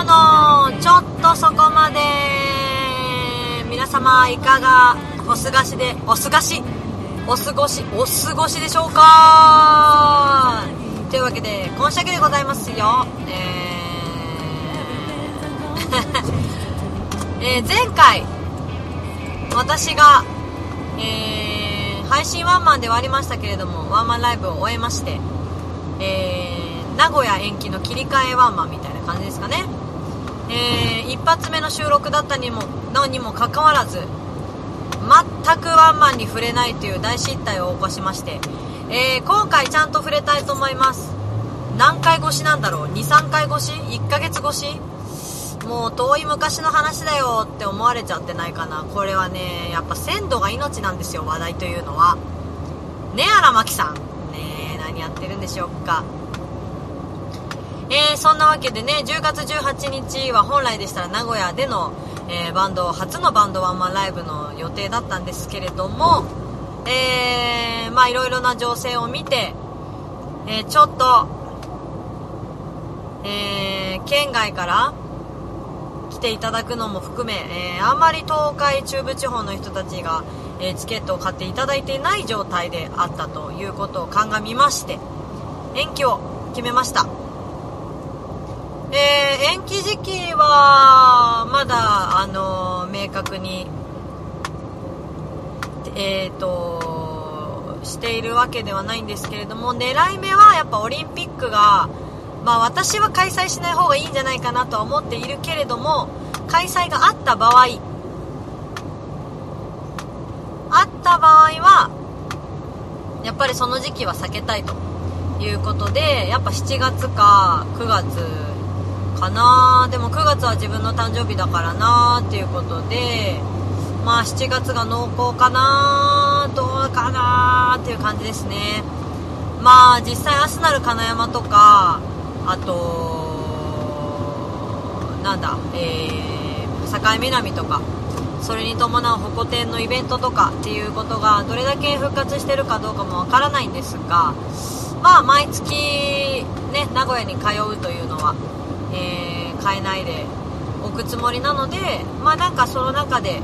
オのちょっとそこまで皆様いかがお過ごしでお過ごしお過ごしお過ごしでしょうか。というわけで今週だけでございますよ。えー えー前回私が、えー配信ワンマンではありましたけれどもワンマンライブを終えまして、えー名古屋延期の切り替えワンマンみたいな感じですかね、えー一発目の収録だったにものにもかかわらず全くワンマンに触れないという大失態を起こしまして、えー今回ちゃんと触れたいと思います。何回越しなんだろう？23回越し？1ヶ月越し？もう遠い昔の話だよって思われちゃってないかな。これはねやっぱ鮮度が命なんですよ話題というのは。ねえ荒牧さん。ねえ何やってるんでしょうか。えーそんなわけでね10月18日は本来でしたら名古屋での、えーバンド初のバンドワンマンライブの予定だったんですけれどもえまあいろいろな情勢を見て、えちょっと、え県外から来ていただくのも含め、えあんまり東海中部地方の人たちが、えチケットを買っていただいていない状態であったということを鑑みまして延期を決めました。えー延期時期はまだ、あの明確にえー、としているわけではないんですけれども狙い目はやっぱオリンピックが、まあ、私は開催しない方がいいんじゃないかなとは思っているけれども開催があった場合あった場合はやっぱりその時期は避けたいということでやっぱ7月か9月かな。でも9月は自分の誕生日だからなっていうことでまあ7月が濃厚かなどうかなっていう感じですね。まあ実際アスナル金山とかあとなんだえー、境南とかそれに伴うホコ天のイベントとかっていうことがどれだけ復活してるかどうかもわからないんですがまあ毎月ね名古屋に通うというのは、えー変えないでおくつもりなのでまあなんかその中で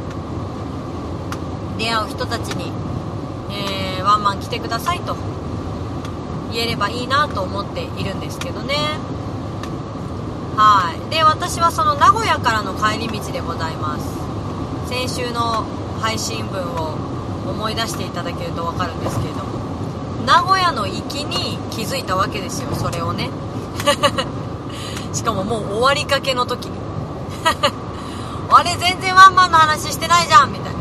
出会う人たちに、えーワンマン来てくださいと言えればいいなと思っているんですけどね。はい。で私はその名古屋からの帰り道でございます。先週の配信分を思い出していただけると分かるんですけれども。名古屋の行きに気づいたわけですよそれをね。しかももう終わりかけの時に。あれ全然ワンマンの話してないじゃんみたいな。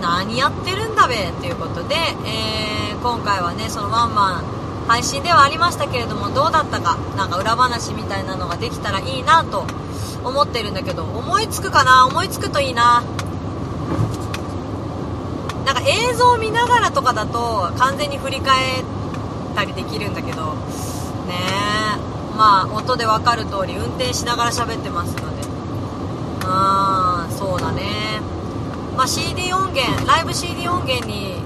何やってるんだべっていうことで、えー今回はねそのワンマン配信ではありましたけれどもどうだったかなんか裏話みたいなのができたらいいなと思ってるんだけど思いつくかな？思いつくといいな。なんか映像を見ながらとかだと完全に振り返ってたりできるんだけどねまあ音で分かる通り運転しながら喋ってますので。うーんそうだね。まあ CD 音源ライブ CD 音源に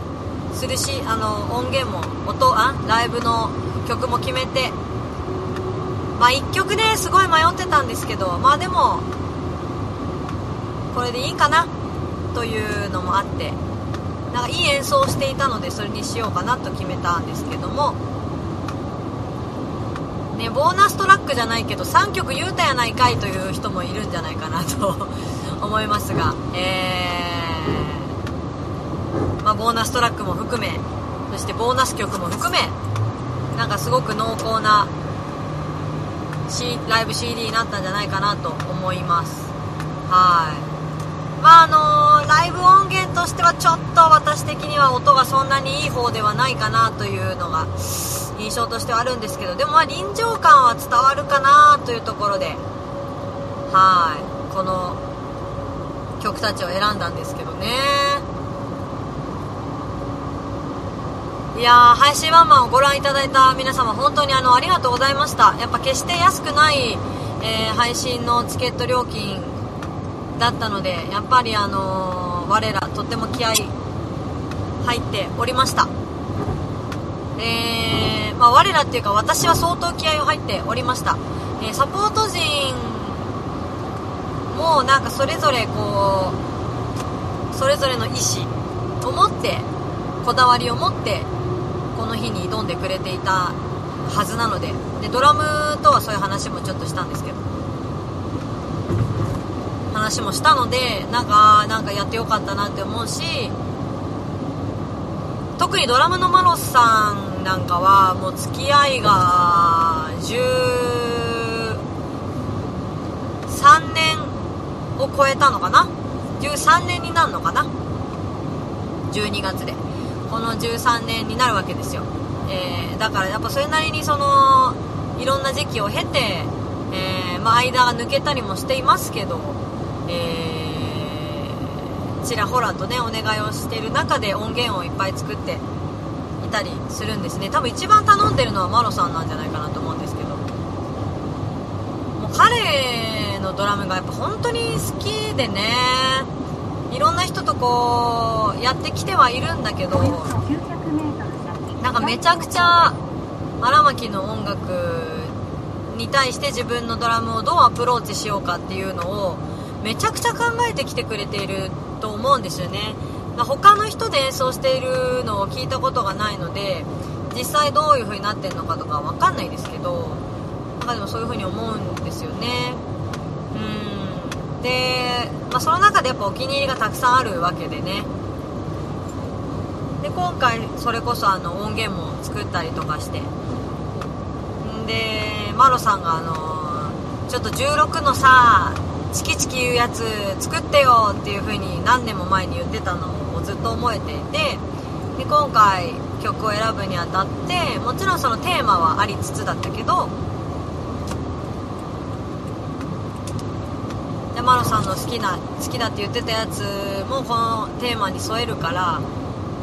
するしあの音源も音あライブの曲も決めて。まあ1曲ねすごい迷ってたんですけどまあでもこれでいいかなというのもあって。なんかいい演奏をしていたのでそれにしようかなと決めたんですけども。ねボーナストラックじゃないけど3曲言うたやないかいという人もいるんじゃないかなと 思いますが。えーまあ、ボーナストラックも含めそしてボーナス曲も含めなんかすごく濃厚な、C、ライブ CD になったんじゃないかなと思います。はい。まああのーライブ音源としてはちょっと私的には音がそんなにいい方ではないかなというのが印象としてはあるんですけどでもまあ臨場感は伝わるかなというところではい。この曲たちを選んだんですけどね。いやー配信ワンマンをご覧いただいた皆様本当にあのありがとうございました。やっぱ決して安くない、えー配信のチケット料金だったのでやっぱりあのー我らとっても気合入っておりました。えー、まあ、我らっていうか私は相当気合を入っておりました、えー、サポート陣もなんかそれぞれこうそれぞれの意思を持ってこだわりを持ってこの日に挑んでくれていたはずなのででドラムとはそういう話もちょっとしたんですけど。話もしたのでなんかなんかやってよかったなって思うし特にドラムのマロスさんなんかはもう付き合いが13年を超えたのかな？13年になるのかな？12月で。この13年になるわけですよ、えー、だからやっぱそれなりにそのいろんな時期を経て、えー、まあ、間が抜けたりもしていますけど、ちらほらとねお願いをしてる中で音源をいっぱい作っていたりするんですね。多分一番頼んでるのはマロさんなんじゃないかなと思うんですけど。もう彼のドラムがやっぱ本当に好きでね。いろんな人とこうやってきてはいるんだけどなんかめちゃくちゃ荒牧の音楽に対して自分のドラムをどうアプローチしようかっていうのをめちゃくちゃ考えてきてくれていると思うんですよね。ま他の人で演奏しているのを聞いたことがないので実際どういう風になってるのかとか分かんないですけどなんかでもそういう風に思うんですよね。うん。で、まあ、その中でやっぱお気に入りがたくさんあるわけでね。で今回それこそあの音源も作ったりとかして。でマロさんがあのちょっと16のさチキチキ言うやつ作ってよっていう風に何年も前に言ってたのをずっと思えていてで今回曲を選ぶにあたってもちろんそのテーマはありつつだったけど山野さんの好きな好きだって言ってたやつもこのテーマに添えるから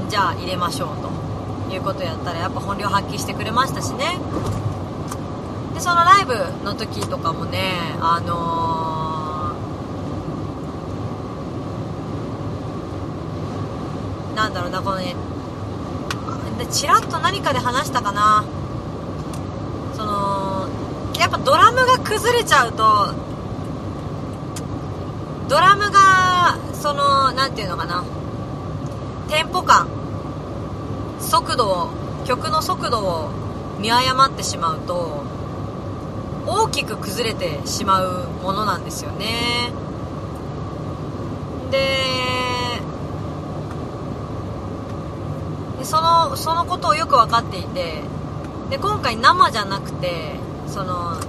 じゃあ入れましょうということやったらやっぱ本領発揮してくれましたしね。でそのライブの時とかもねあのー、なんだろうなこのねでチラッと何かで話したかな。そのやっぱドラムが崩れちゃうとドラムがその何て言うのかな。テンポ感。速度を曲の速度を見誤ってしまうと大きく崩れてしまうものなんですよね。でそのそのことをよく分かっていてで今回生じゃなくてその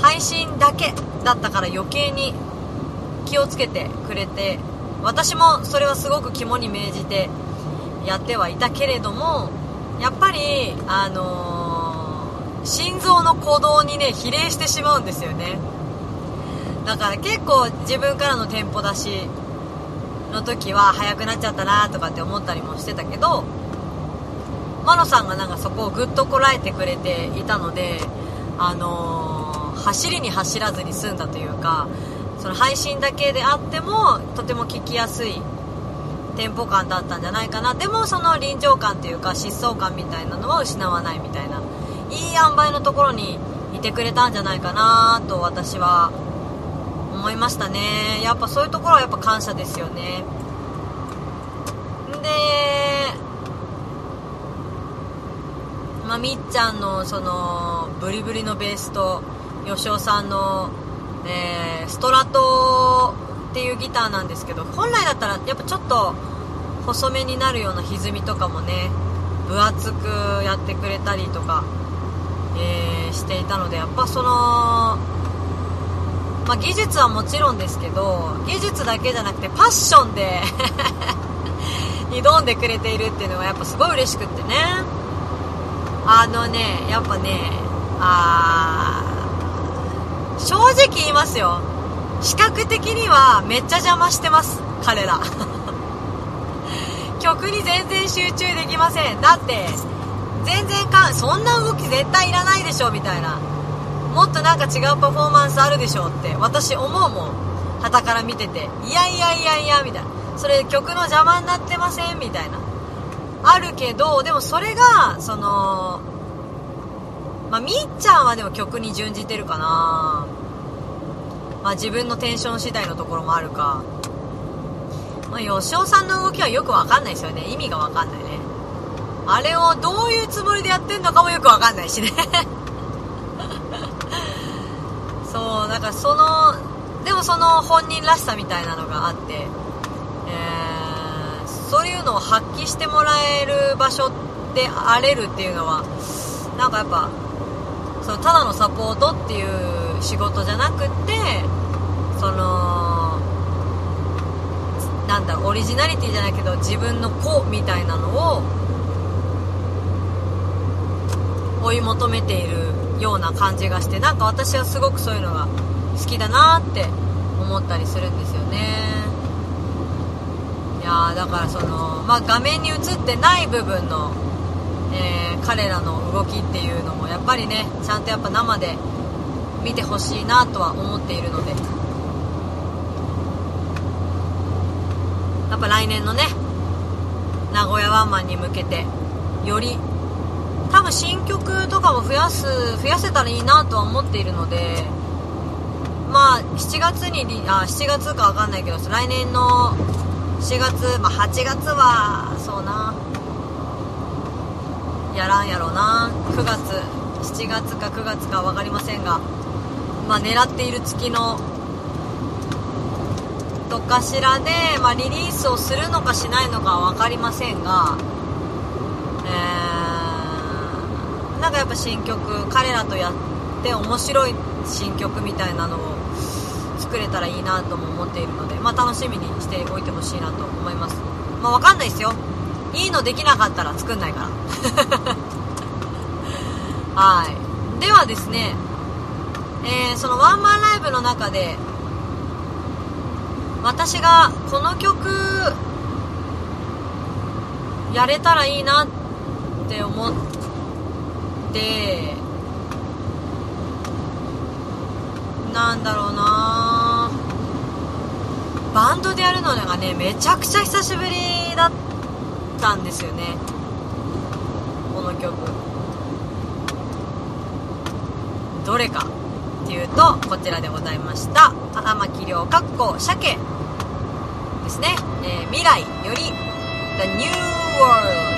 配信だけだったから余計に気をつけてくれて私もそれはすごく肝に銘じてやってはいたけれどもやっぱりあのー、心臓の鼓動にね比例してしまうんですよね。だから結構自分からのテンポ出しの時は速くなっちゃったなとかって思ったりもしてたけどマロさんがなんかそこをぐっとこらえてくれていたのであのー、走りに走らずに済んだというかその配信だけであってもとても聞きやすいテンポ感だったんじゃないかな。でもその臨場感というか疾走感みたいなのは失わないみたいないい塩梅のところにいてくれたんじゃないかなと私は思いましたね。やっぱそういうところはやっぱ感謝ですよね。でまあ、みっちゃんのそのブリブリのベースと吉尾さんの、えー、ストラトっていうギターなんですけど本来だったらやっぱちょっと細めになるような歪みとかもね分厚くやってくれたりとか、えー、していたのでやっぱその、まあ、技術はもちろんですけど技術だけじゃなくてパッションで 挑んでくれているっていうのがやっぱすごい嬉しくってね。あのねやっぱねあ正直言いますよ。視覚的にはめっちゃ邪魔してます。彼ら。曲に全然集中できません。だって全然かそんな動き絶対いらないでしょみたいな。もっとなんか違うパフォーマンスあるでしょうって私思うもん。旗から見てて。いやいやいやいやみたいな。それ曲の邪魔になってません？みたいな。あるけどでもそれがそのまあみっちゃんはでも曲に準じてるかな。まあ自分のテンション次第のところもあるか。まあ吉尾さんの動きはよくわかんないですよね。意味がわかんないね。あれをどういうつもりでやってんのかもよくわかんないしね。そうだからそのでもその本人らしさみたいなのがあって、えー、そういうのを発揮してもらえる場所であれるっていうのはなんかやっぱそのただのサポートっていう仕事じゃなくってそのなんだオリジナリティじゃないけど自分の子みたいなのを追い求めているような感じがしてなんか私はすごくそういうのが好きだなって思ったりするんですよね。いやだからその、まあ、画面に映ってない部分の、えー、彼らの動きっていうのもやっぱりねちゃんとやっぱ生で見てほしいなとは思っているので。やっぱ来年のね名古屋ワンマンに向けてより多分新曲とかも増やす増やせたらいいなとは思っているのでまあ7月にあ7月か分かんないけど来年の4月、まあ、8月はそうな。やらんやろうな。9月7月か9月か分かりませんがまあ狙っている月のどっかしらで、まあ、リリースをするのかしないのかは分かりませんがえーなんかやっぱ新曲彼らとやって面白い新曲みたいなのを作れたらいいなとも思っているので、まあ、楽しみにしておいてほしいなと思います。まあ分かんないですよ。いいのできなかったら作んないから。はい。ではですね、えー、そのワンマンライブの中で私がこの曲やれたらいいなって思ってなんだろうな。バンドでやるのがねめちゃくちゃ久しぶりだったんですよね。この曲。どれかっていうとこちらでございました。荒牧亮かっこ鮭ですね、えー、未来より The New World「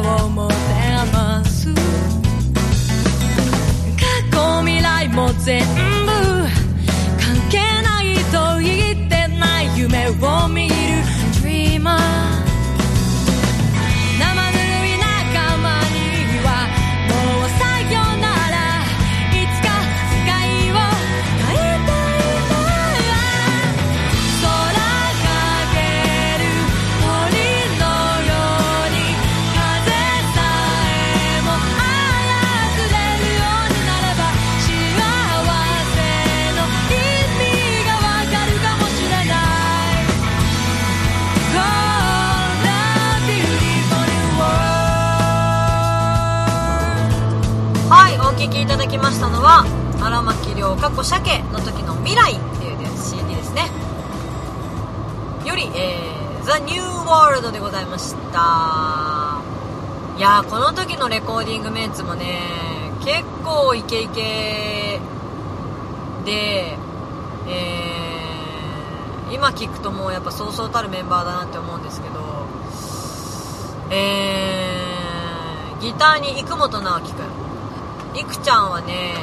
を持てす。過去未来も全部関係ないと言ってない夢を荒牧亮過去鮭の時の未来っていう CD ですね。より、えー、ザ・ニューワールドでございました。いやこの時のレコーディングメンツもね結構イケイケで、えー、今聞くともうやっぱそうそうたるメンバーだなって思うんですけどえー、ギターに生本直樹くん。いくちゃんはね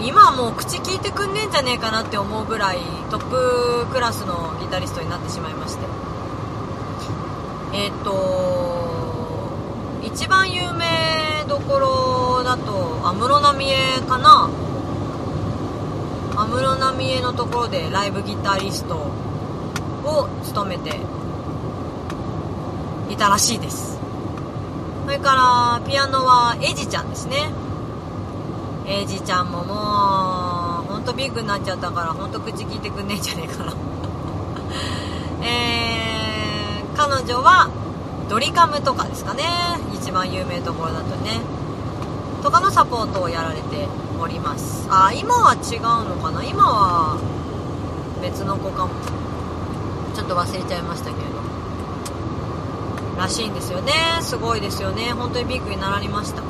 今もう口聞いてくんねえんじゃねえかなって思うぐらいトップクラスのギタリストになってしまいまして。えっ、ー、と一番有名どころだと安室奈美恵かな。安室奈美恵のところでライブギタリストを務めていたらしいです。それからピアノはエジちゃんですね。エジちゃんももうほんとビッグになっちゃったからほんと口聞いてくんねえんじゃねえかな。えー、彼女はドリカムとかですかね。一番有名どころだとね。とかのサポートをやられております。あ今は違うのかな。今は別の子かも。ちょっと忘れちゃいましたけど。らしいんですよね。すごいですよね。本当にビッグになられました、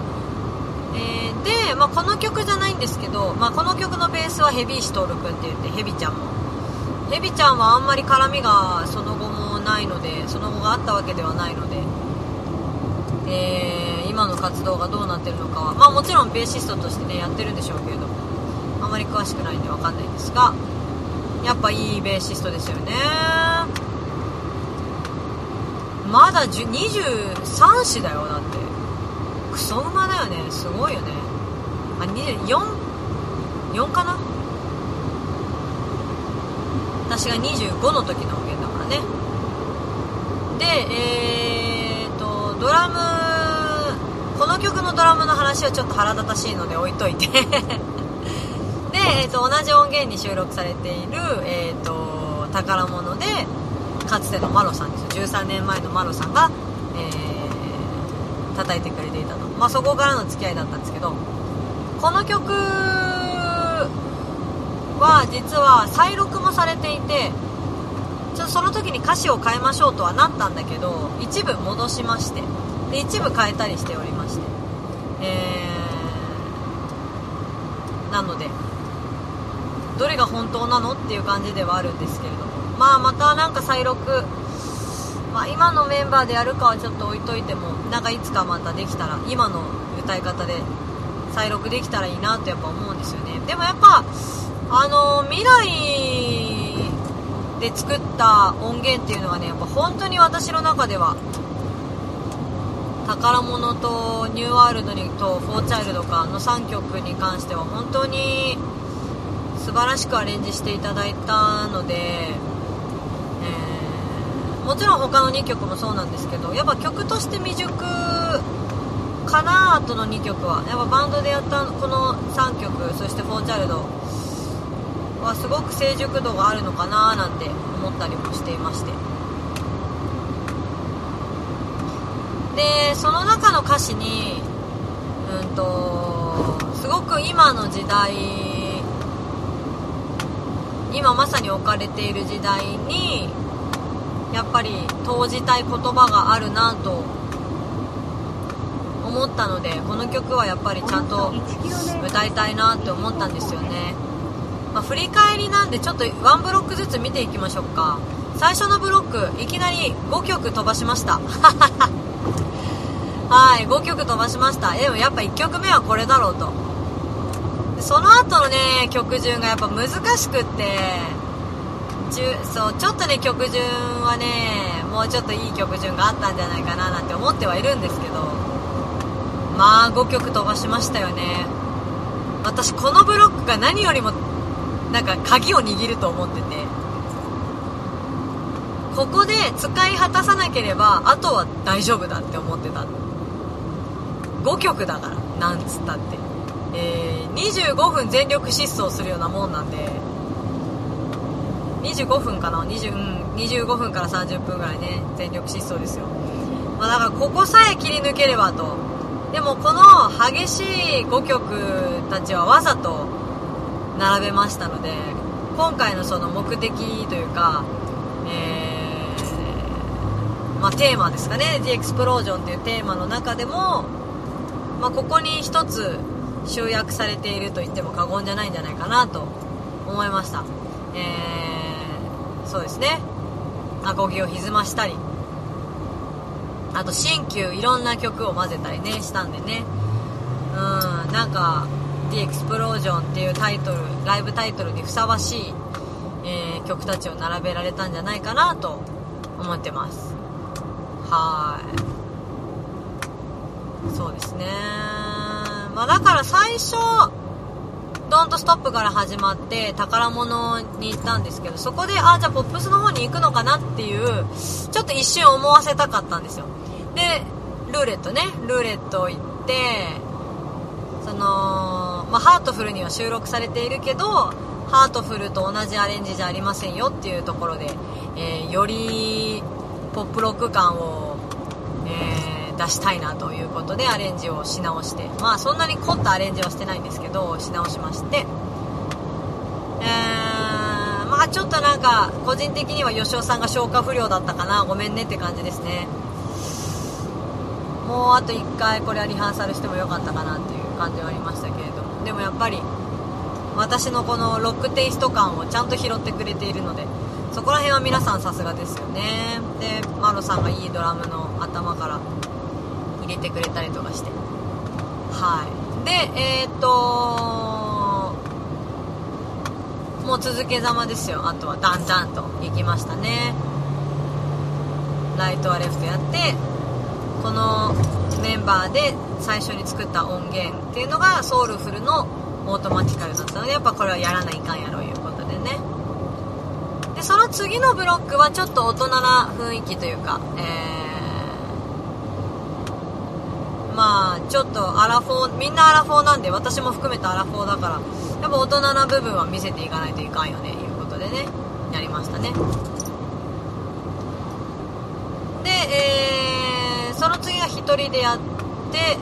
で、まあ、この曲じゃないんですけど、まあ、この曲のベースはヘビーシトールくんって言ってヘビちゃんも。ヘビちゃんはあんまり絡みがその後もないのでその後があったわけではないので、えー、今の活動がどうなってるのかは、まあ、もちろんベーシストとしてねやってるんでしょうけれどもあまり詳しくないんで分かんないんですがやっぱいいベーシストですよね。まだ23子だよだって。クソ馬だよね。すごいよね。あ24かな？私が25の時の音源だからね。でえーとドラムこの曲のドラムの話はちょっと腹立たしいので置いといて。で、えーと、同じ音源に収録されている、えーと宝物でかつてのマロさんです13年前のマロさんが、えー、叩いてくれていたと、まあ、そこからの付き合いだったんですけどこの曲は実は再録もされていてちょその時に歌詞を変えましょうとはなったんだけど一部戻しましてで一部変えたりしておりまして。えー、なのでどれが本当なのっていう感じではあるんですけれども。まあまたなんか再録、まあ、今のメンバーでやるかはちょっと置いといてもなんかいつかまたできたら今の歌い方で再録できたらいいなってやっぱ思うんですよね。でもやっぱあの未来で作った音源っていうのはねやっぱ本当に私の中では宝物とニューワールドにとフォーチャイルドかの3曲に関しては本当に素晴らしくアレンジしていただいたのでえもちろん他の2曲もそうなんですけどやっぱ曲として未熟かなとの2曲は。やっぱバンドでやったこの3曲そして「フォーチャルド」はすごく成熟度があるのかななんて思ったりもしていまして。でその中の歌詞にうんとすごく今の時代今まさに置かれている時代にやっぱり投じたい言葉があるなと思ったのでこの曲はやっぱりちゃんと歌いたいなって思ったんですよね、まあ、振り返りなんでちょっとワンブロックずつ見ていきましょうか。最初のブロックいきなり5曲飛ばしました。はい5曲飛ばしました。でもやっぱ1曲目はこれだろうと。その後のね曲順がやっぱ難しくってそうちょっとね曲順はねもうちょっといい曲順があったんじゃないかななんて思ってはいるんですけどまあ5曲飛ばしましたよね。私このブロックが何よりもなんか鍵を握ると思ってて。ここで使い果たさなければあとは大丈夫だって思ってた。5曲だからなんつったって、えー、25分全力疾走するようなもんなんで。25分かな？20 25分から30分ぐらいね全力疾走ですよ、まあ、だからここさえ切り抜ければと。でもこの激しい5曲たちはわざと並べましたので今回のその目的というか、えー、まあ、テーマですかね「The Explosion」っていうテーマの中でも、まあ、ここに一つ集約されていると言っても過言じゃないんじゃないかなと思いました、えー、そうですね。アコギを歪ましたり。あと新旧いろんな曲を混ぜたりねしたんでね。うんなんか「The Explosion」っていうタイトルライブタイトルにふさわしい、えー、曲たちを並べられたんじゃないかなと思ってます。はい。そうですね。まあだから最初ドントストップから始まって宝物に行ったんですけどそこであじゃあポップスの方に行くのかなっていうちょっと一瞬思わせたかったんですよ。でルーレットね。ルーレット行ってその、まあ、ハートフルには収録されているけどハートフルと同じアレンジじゃありませんよっていうところで、えー、よりポップロック感を、えー、出したいなということでアレンジをし直してまあそんなに凝ったアレンジはしてないんですけどし直しまして。えー、まあちょっとなんか個人的には吉尾さんが消化不良だったかな。ごめんねって感じですね。もうあと1回これはリハーサルしてもよかったかなっていう感じはありましたけれども。でもやっぱり私のこのロックテイスト感をちゃんと拾ってくれているのでそこら辺は皆さんさすがですよね。でマロさんがいいドラムの頭から入れてくれたりとかして。はい。でえー、っともう続けざまですよ。あとはダンダンと行きましたね。ライトはレフトやってこのメンバーで最初に作った音源っていうのがソウルフルのオートマティカルだったのでやっぱこれはやらないかんやろいうことでね。でその次のブロックはちょっと大人な雰囲気というか、えー、まあちょっとアラフォーみんなアラフォーなんで私も含めたアラフォーだからやっぱ大人な部分は見せていかないといかんよねいうことでねやりましたね。でえーその次が1人でやって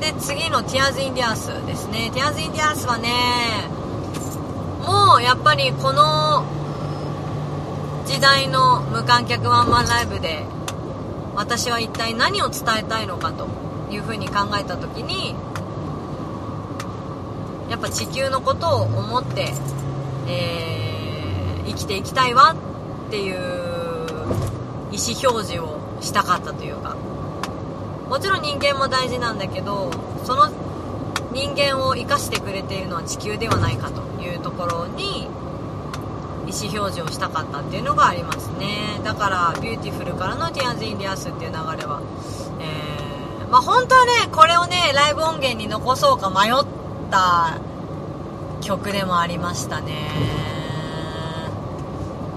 で次の Tears in the Earth ですね。Tears in the Earth はねもうやっぱりこの時代の無観客ワンマンライブで私は一体何を伝えたいのかというふうに考えた時にやっぱ地球のことを思って、えー、生きていきたいわっていう意思表示をしたかったというか。もちろん人間も大事なんだけどその人間を生かしてくれているのは地球ではないかというところに意思表示をしたかったっていうのがありますね。だからビューティフルからの Tears in the Earth っていう流れは、えー、まあ、本当はねこれをねライブ音源に残そうか迷った曲でもありましたね。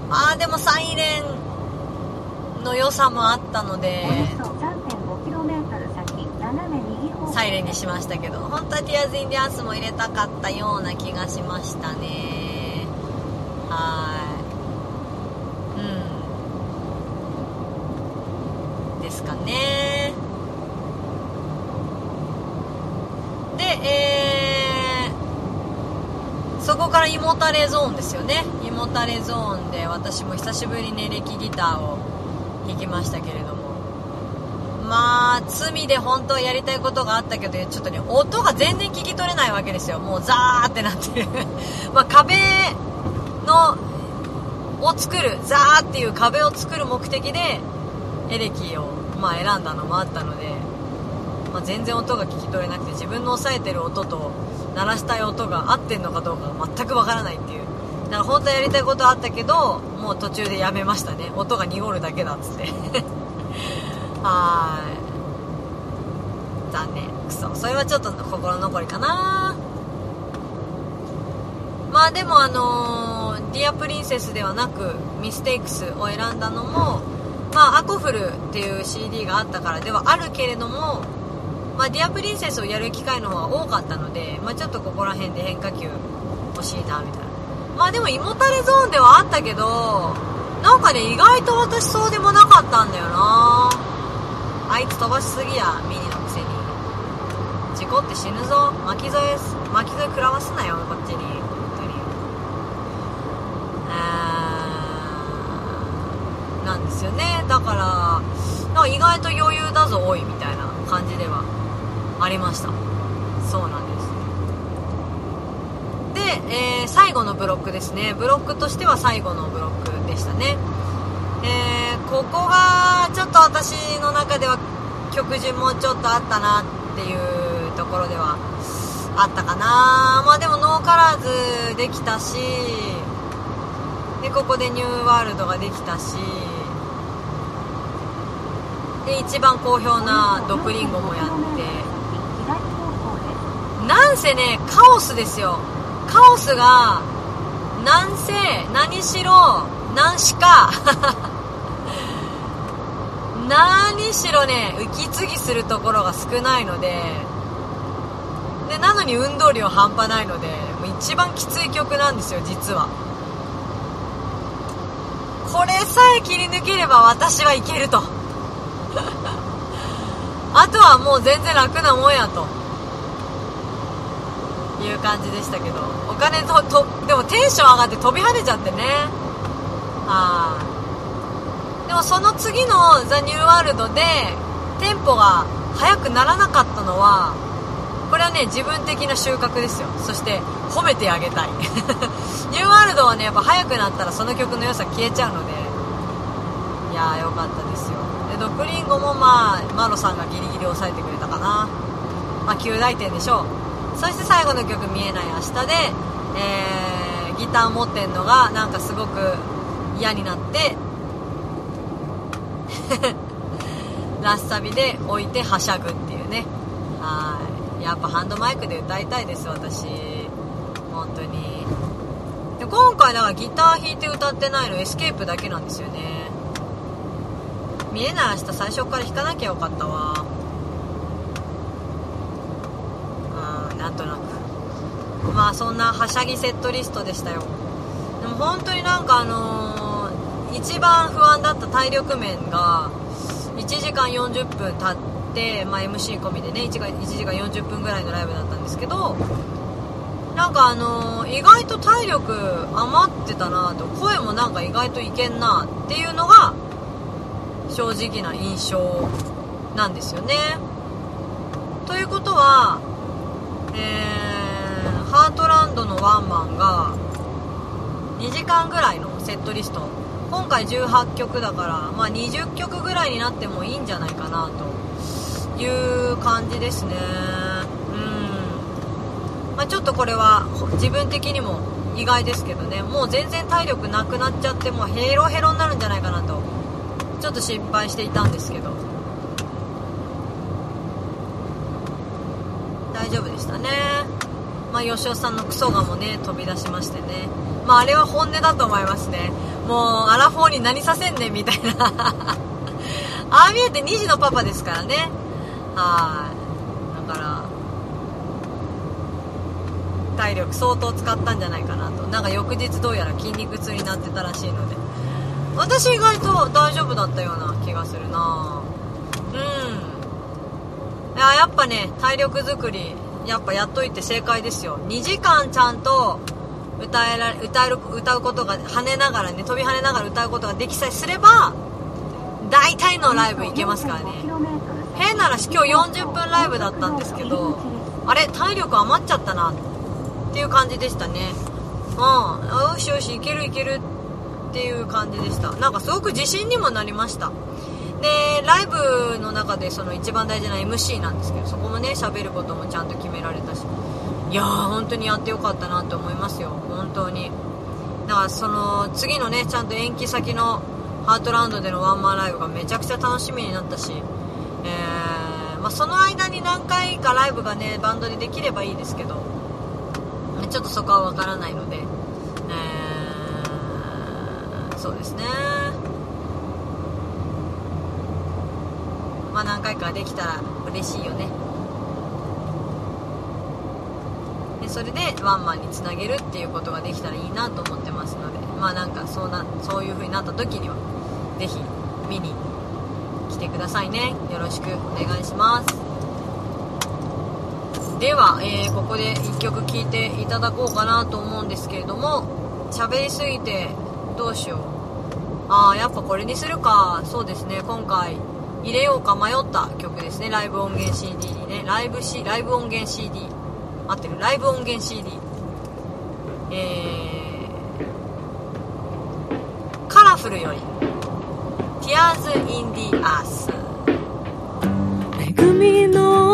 まあでもサイレンの良さもあったのでサイレンにしましたけど本当は Tears in the Earth も入れたかったような気がしましたね。はい。うん。ですかね。でえー、そこから胃もたれゾーンですよね。胃もたれゾーンで私も久しぶりにエレキギターを行きましたけれども。まあ罪で本当はやりたいことがあったけどちょっとね音が全然聞き取れないわけですよ。もうザーってなって。る ま壁のを作るザーっていう壁を作る目的でエレキを、まあ、選んだのもあったので、まあ、全然音が聞き取れなくて自分の押さえてる音と鳴らしたい音が合ってんのかどうかが全くわからないっていう。だから本当はやりたいことあったけどもう途中でやめましたね。音が濁るだけだっつって。はい。残念。クソそれはちょっと心残りかな。まあでもあのー、ディアプリンセスではなくミステイクスを選んだのもまあアコフルっていう CD があったからではあるけれどもまあ、ディアプリンセスをやる機会の方が多かったので、まあ、ちょっとここら辺で変化球欲しいなみたいな。まあでも胃もたれゾーンではあったけどなんかね意外と私そうでもなかったんだよな。あいつ飛ばしすぎやミニのくせに。事故って死ぬぞ。巻き添え巻き添え食らわすなよこっちに。本当に。えー、なんですよね。だからなんか意外と余裕だぞおいみたいな感じではありました。そうなんです、えー、最後のブロックですね。ブロックとしては最後のブロックでしたね。えー、ここがちょっと私の中では曲順もちょっとあったなっていうところではあったかな。まあでもノーカラーズできたしでここでニューワールドができたしで一番好評なドクリンゴもやって。なんせねカオスですよ。カオスがなんせ何しろ何しか。何しろ ね息継ぎするところが少ないので。でなのに運動量半端ないので一番きつい曲なんですよ実は。これさえ切り抜ければ私はいけると。あとはもう全然楽なもんやと。いう感じでしたけどお金ととでもテンション上がって飛び跳ねちゃってね。はい。でもその次のザ・ニューワールドでテンポが速くならなかったのはこれはね自分的な収穫ですよ。そして褒めてあげたい。ニューワールドはねやっぱ速くなったらその曲の良さ消えちゃうので。いやーよかったですよ。でドクリンゴもまあマロさんがギリギリ抑えてくれたかな。まあ及第点でしょう。そして最後の曲「見えない明日で」えー、ギター持ってんのがなんかすごく嫌になって ラスサビで置いてはしゃぐっていうね。はい。やっぱハンドマイクで歌いたいです私。本当に。で今回だからギター弾いて歌ってないのエスケープだけなんですよね。見えない明日最初から弾かなきゃよかったわ。うんな。まあそんなはしゃぎセットリストでしたよ。でも本当になんかあのー、一番不安だった体力面が1時間40分経って、まあ、MC 込みでね 1, 1時間40分ぐらいのライブだったんですけどなんかあのー、意外と体力余ってたなと声もなんか意外といけんなっていうのが正直な印象なんですよね。ということは、ハートランドのワンマンが2時間ぐらいのセットリスト。今回18曲だから、まあ、20曲ぐらいになってもいいんじゃないかなという感じですね。うん、まあ、ちょっとこれは自分的にも意外ですけどね。もう全然体力なくなっちゃってもうヘロヘロになるんじゃないかなと。ちょっと心配していたんですけど大丈夫でしたね。まあ吉尾さんのクソガもね飛び出しましてね。まああれは本音だと思いますね。もうアラフォーに何させんねんみたいな。ああ見えて2児のパパですからね。はい。だから体力相当使ったんじゃないかなと。なんか翌日どうやら筋肉痛になってたらしいので。私意外と大丈夫だったような気がするな。うん。いややっぱね体力作りやっぱやっといて正解ですよ。2時間ちゃんと歌えら歌える歌うことが跳ねながらね飛び跳ねながら歌うことができさえすれば大体のライブ行けますからね。変な話今日40分ライブだったんですけどあれ体力余っちゃったなっていう感じでしたね。うん。よしよしいけるいけるっていう感じでした。なんかすごく自信にもなりました。でライブの中でその一番大事な MC なんですけどそこもね喋ることもちゃんと決められたし。いやー本当にやってよかったなと思いますよ。本当に。だからその次のねちゃんと延期先のハートランドでのワンマンライブがめちゃくちゃ楽しみになったし、えー、まあ、その間に何回かライブがねバンドでできればいいですけど。ちょっとそこはわからないので、えー、そうですね。まあ何回かできたら嬉しいよね。でそれでワンマンにつなげるっていうことができたらいいなと思ってますので。まあなんかそうなそういう風になった時には是非見に来てくださいね。よろしくお願いします。では、えー、ここで1曲聴いていただこうかなと思うんですけれども喋りすぎてどうしよう。ああやっぱこれにするか。そうですね。今回入れようか迷った曲ですね。ライブ音源 CD にね。ライブ、C、ライブ音源 CD 合ってる。ライブ音源 CD えー、カラフルより。Tears in the Earth 恵みの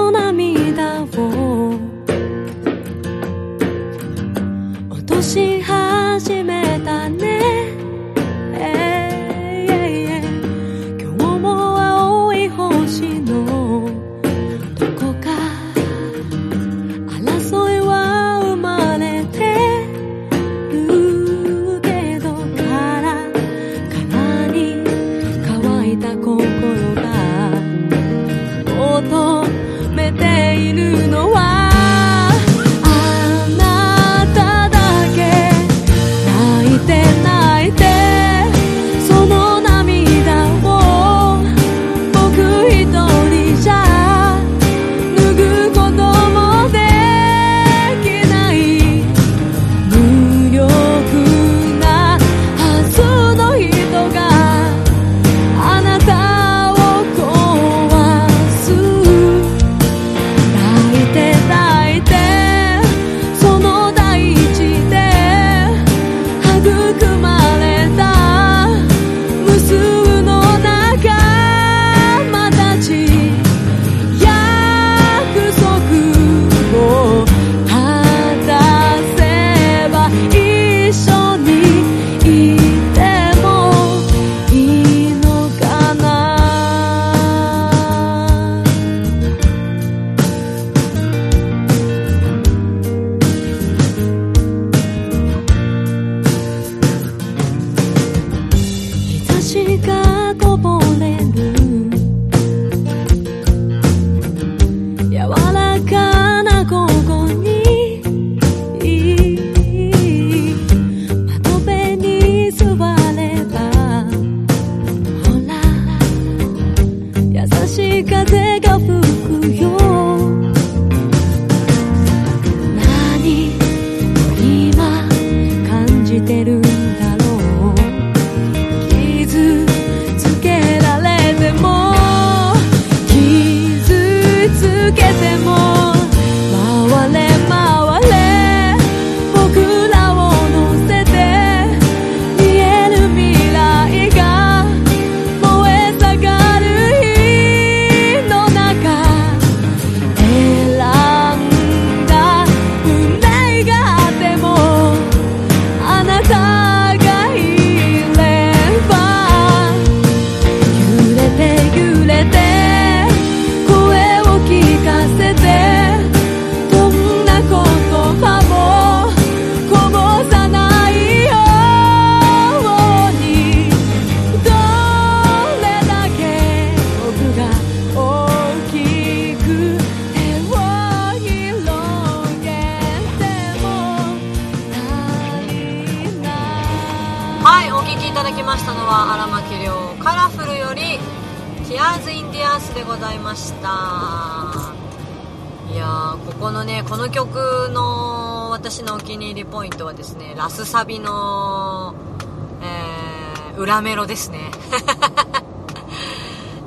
ロですね。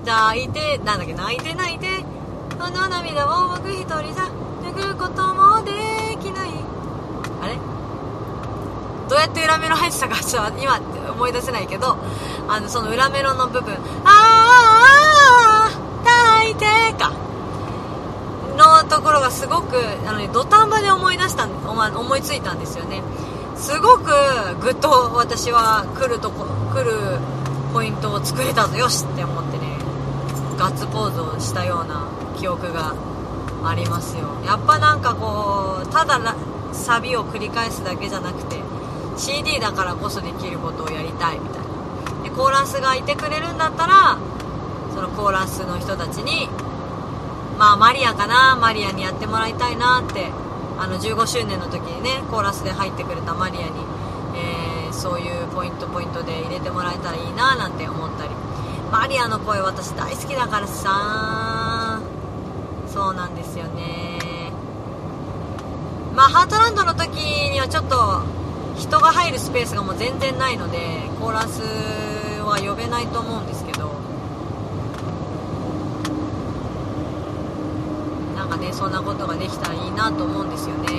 泣いてなんだっけ泣いて泣いてこの涙を僕一人じゃ拭うこともできない。あれ？どうやって裏メロ入ってたかちょっと今思い出せないけどあのその裏メロの部分「ああ泣いて」か。のところがすごくあの、ね、土壇場で思い出した思思いついたんですよね。すごくぐっと私は来るとこ来るポイントを作れたぞよしって思ってねガッツポーズをしたような記憶がありますよ。やっぱなんかこうただサビを繰り返すだけじゃなくて CD だからこそできることをやりたいみたいな。でコーラスがいてくれるんだったらそのコーラスの人たちにまあマリアかなマリアにやってもらいたいなってあの15周年の時にねコーラスで入ってくれたマリアに、そういうポイントポイントで入れてもらえたらいいななんて思ったり。マリアの声私大好きだからさ。そうなんですよね。まあハートランドの時にはちょっと人が入るスペースがもう全然ないのでコーラスは呼べないと思うんですけど。なんかねそんなことができたらいいなと思うんですよね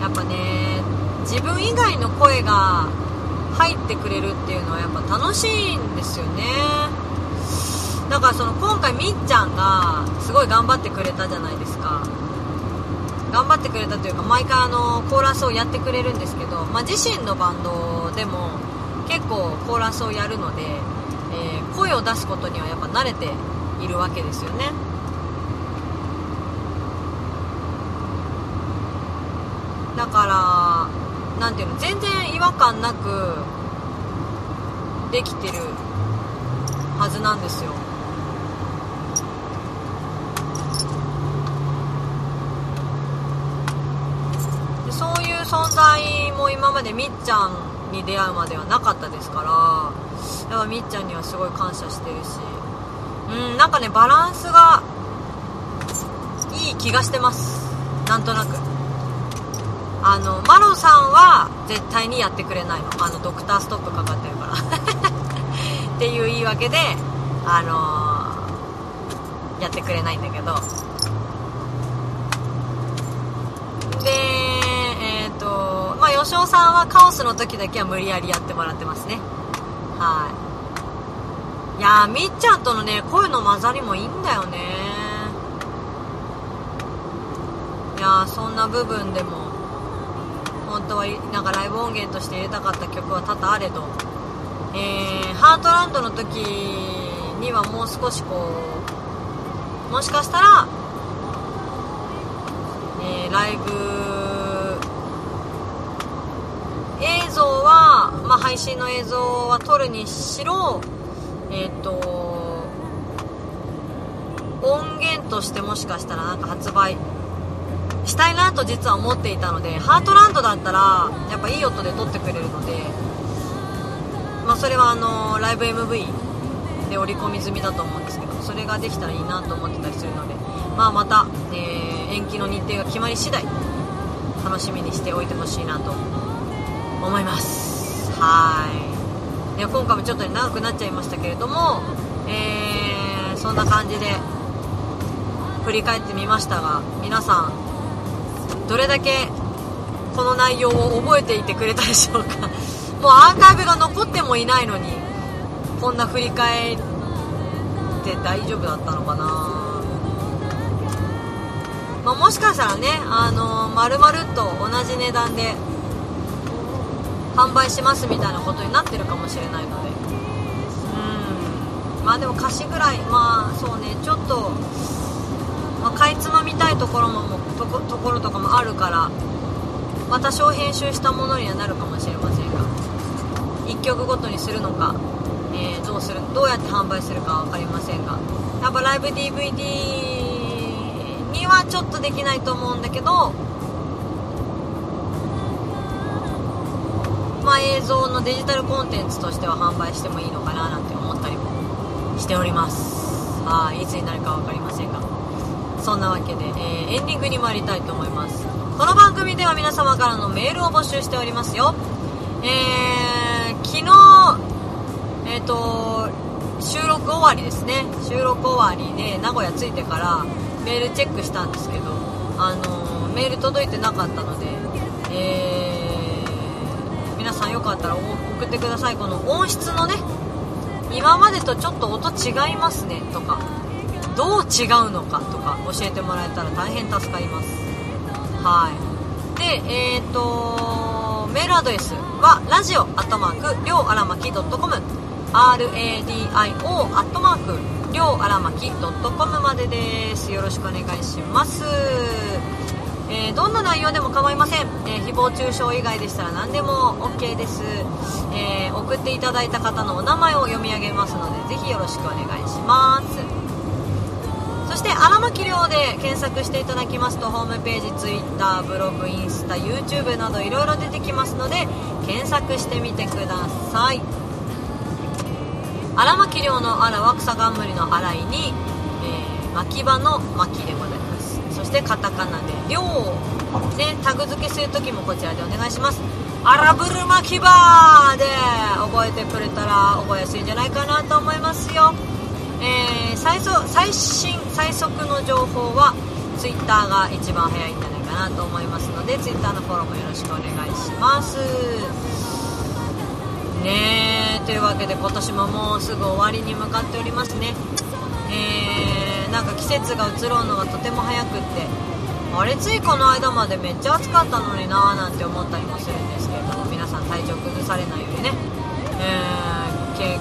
やっぱね自分以外の声が入ってくれるっていうのはやっぱ楽しいんですよね。だからその今回みっちゃんがすごい頑張ってくれたじゃないですか。頑張ってくれたというか毎回あのコーラスをやってくれるんですけど、まあ、自身のバンドでも結構コーラスをやるので、えー、声を出すことにはやっぱ慣れているわけですよね。だからなんていうの全然違和感なくできてるはずなんですよ。でそういう存在も今までみっちゃんに出会うまではなかったですからやっぱみっちゃんにはすごい感謝してるし。うんなんかねバランスがいい気がしてます。なんとなく。あのマロさんは絶対にやってくれないの。あのドクターストップかかってるから。っていう言い訳であのー、やってくれないんだけど。でえっ、ー、とまあ吉尾さんはカオスの時だけは無理やりやってもらってますね。はい。いやみっちゃんとのね声の混ざりもいいんだよね。いやそんな部分でも。本当はなんかライブ音源として入れたかった曲は多々あれど、えー、ハートランドの時にはもう少しこうもしかしたら、えー、ライブ映像は、まあ、配信の映像は撮るにしろえっ、ー、と音源としてもしかしたらなんか発売したいなと実は思っていたのでハートランドだったらやっぱいい音で撮ってくれるので、まあ、それはあのライブ MV で織り込み済みだと思うんですけどそれができたらいいなと思ってたりするので、まあ、また、えー、延期の日程が決まり次第楽しみにしておいてほしいなと思います。はい。で今回もちょっと長くなっちゃいましたけれども、えー、そんな感じで振り返ってみましたが皆さんどれだけこの内容を覚えていてくれたでしょうか。もうアーカイブが残ってもいないのにこんな振り返って大丈夫だったのかな、まあ、もしかしたらねあの丸々と同じ値段で販売しますみたいなことになってるかもしれないので。うん。まあでも貸しぐらいまあそうねちょっとまあ、かいつまみたいところもとこところとかもあるからまた小編集したものにはなるかもしれませんが1曲ごとにするのか、えー、どうするどうやって販売するか分かりませんがやっぱライブ DVD にはちょっとできないと思うんだけどまあ、映像のデジタルコンテンツとしては販売してもいいのかななんて思ったりもしております。はいいつになるか分かりませんが。そんなわけで、えー、エンディングに参りたいと思います。この番組では皆様からのメールを募集しておりますよ。えー、昨日えっ、ー、と収録終わりですね。収録終わりで名古屋着いてからメールチェックしたんですけどあのメール届いてなかったのでえー、皆さんよかったら送ってください。この音質のね今までとちょっと音違いますねとか。どう違うのかとか教えてもらえたら大変助かります。はい。でえっ、ー、とメールアドレスはラジオアットマークりょうあらまき .com RADIO アットマークりょうあらまき .com までです。よろしくお願いします。えー、どんな内容でも構いません、えー、誹謗中傷以外でしたら何でも OK です、えー、送っていただいた方のお名前を読み上げますのでぜひよろしくお願いします。して荒牧亮で検索していただきますとホームページ Twitter ブログインスタ YouTube などいろいろ出てきますので検索してみてください。荒牧亮の荒は草冠の洗いに、えー、牧場の牧でございます。そしてカタカナで「りょう」ねタグ付けする時もこちらでお願いします。アラブルマキバーで覚えてくれたら覚えやすいんじゃないかなと思いますよ。えー最最新最速の情報は Twitter が一番早いんじゃないかなと思いますので Twitter のフォローもよろしくお願いします。ねというわけで今年ももうすぐ終わりに向かっておりますね。えー、なんか季節が移ろうのがとても早くって。あれついこの間までめっちゃ暑かったのになーなんて思ったりもするんですけれども皆さん体調崩されないようにね、えーけ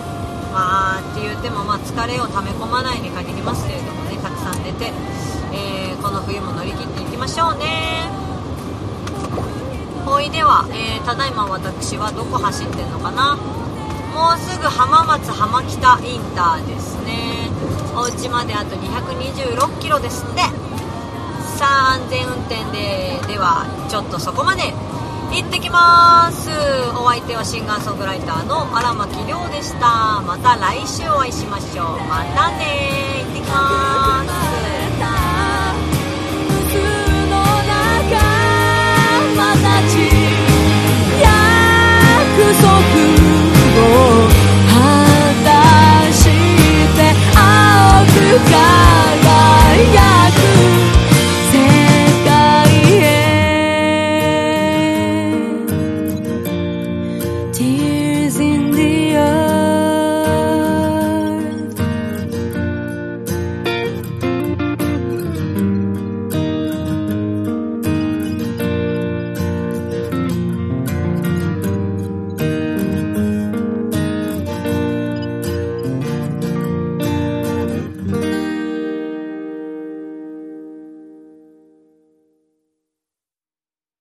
まあって言っても、まあ、疲れを溜め込まないに限りますけれども。冬も乗り切っていきましょうね。ほいでは、えーただいま私はどこ走ってんのかな。もうすぐ浜松浜北インターですね。お家まであと226キロですって。さあ安全運転でではちょっとそこまで。行ってきます。お相手はシンガーソングライターの荒牧亮でした。また来週お会いしましょう。またね行ってきます。果たして青く輝く